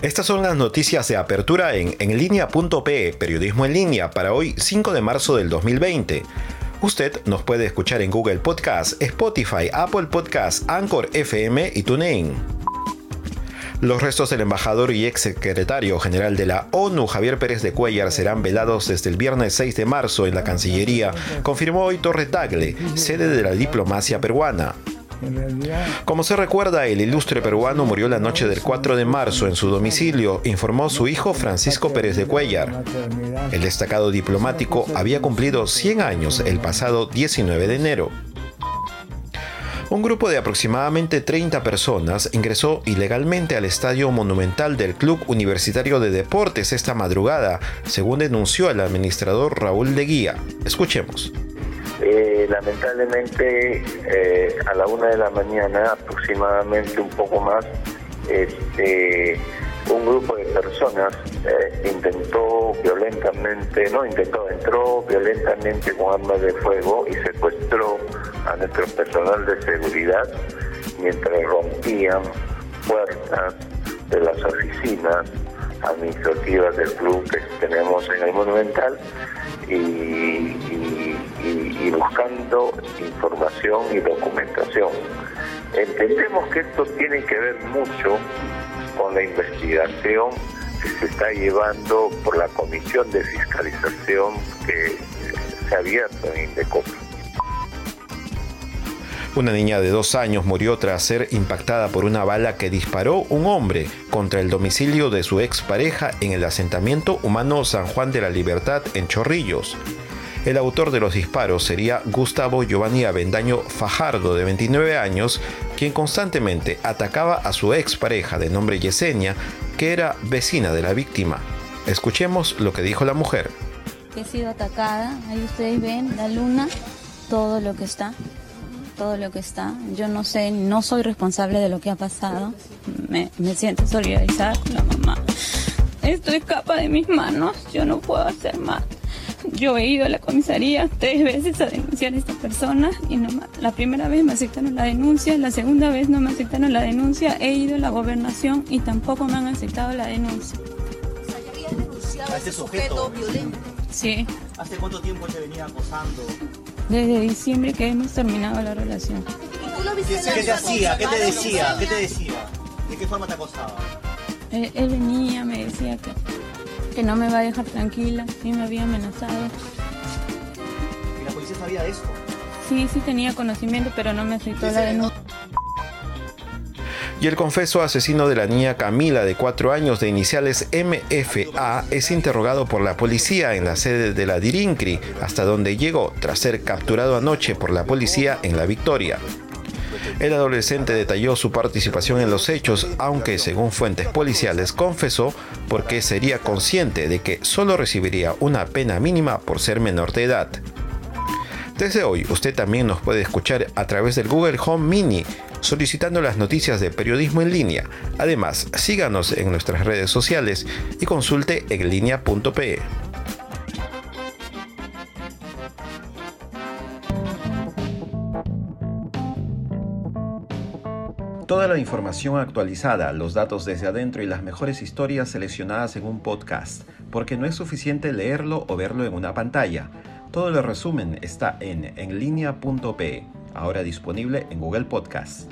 Estas son las noticias de apertura en enlinea.pe, periodismo en línea, para hoy 5 de marzo del 2020. Usted nos puede escuchar en Google Podcast, Spotify, Apple Podcast, Anchor FM y TuneIn. Los restos del embajador y ex secretario general de la ONU, Javier Pérez de Cuellar, serán velados desde el viernes 6 de marzo en la Cancillería, confirmó hoy Torre Tagle, sede de la diplomacia peruana. Como se recuerda, el ilustre peruano murió la noche del 4 de marzo en su domicilio, informó su hijo Francisco Pérez de Cuellar. El destacado diplomático había cumplido 100 años el pasado 19 de enero. Un grupo de aproximadamente 30 personas ingresó ilegalmente al estadio monumental del Club Universitario de Deportes esta madrugada, según denunció el administrador Raúl de Guía. Escuchemos. Eh, lamentablemente, eh, a la una de la mañana, aproximadamente un poco más, este, un grupo de personas eh, intentó violentamente, no intentó, entró violentamente con armas de fuego y secuestró a nuestro personal de seguridad mientras rompían puertas de las oficinas administrativas del club que tenemos en el Monumental y, información y documentación. Entendemos que esto tiene que ver mucho con la investigación que se está llevando por la Comisión de Fiscalización que se ha abierto en Indecopi. Una niña de dos años murió tras ser impactada por una bala que disparó un hombre contra el domicilio de su expareja en el asentamiento humano San Juan de la Libertad en Chorrillos. El autor de los disparos sería Gustavo Giovanni Avendaño Fajardo, de 29 años, quien constantemente atacaba a su expareja de nombre Yesenia, que era vecina de la víctima. Escuchemos lo que dijo la mujer. He sido atacada, ahí ustedes ven la luna, todo lo que está, todo lo que está. Yo no sé, no soy responsable de lo que ha pasado. Me, siento solidarizada con la mamá. Esto escapa de mis manos, yo no puedo hacer más. Yo he ido a la comisaría tres veces a denunciar a esta persona y no, la primera vez me aceptaron la denuncia, la segunda vez no me aceptaron la denuncia, he ido a la gobernación y tampoco me han aceptado la denuncia. ¿A este sujeto violento? Sí. ¿Hace cuánto tiempo te venía acosando? Desde diciembre que hemos terminado la relación. ¿Qué te hacía? ¿Qué te decía? ¿Qué te decía? ¿De qué forma te acosaba? Él, él venía, me decía que que no me va a dejar tranquila, sí me había amenazado. ¿Y la policía sabía de esto? Sí, sí tenía conocimiento, pero no me aceptó la denuncia. Y el confeso asesino de la niña Camila de 4 años de iniciales MFA es interrogado por la policía en la sede de la Dirincri, hasta donde llegó tras ser capturado anoche por la policía en La Victoria. El adolescente detalló su participación en los hechos, aunque según fuentes policiales confesó porque sería consciente de que solo recibiría una pena mínima por ser menor de edad. Desde hoy usted también nos puede escuchar a través del Google Home Mini solicitando las noticias de periodismo en línea. Además, síganos en nuestras redes sociales y consulte en línea.pe. Toda la información actualizada, los datos desde adentro y las mejores historias seleccionadas en un podcast, porque no es suficiente leerlo o verlo en una pantalla. Todo el resumen está en enlinea.pe, ahora disponible en Google Podcast.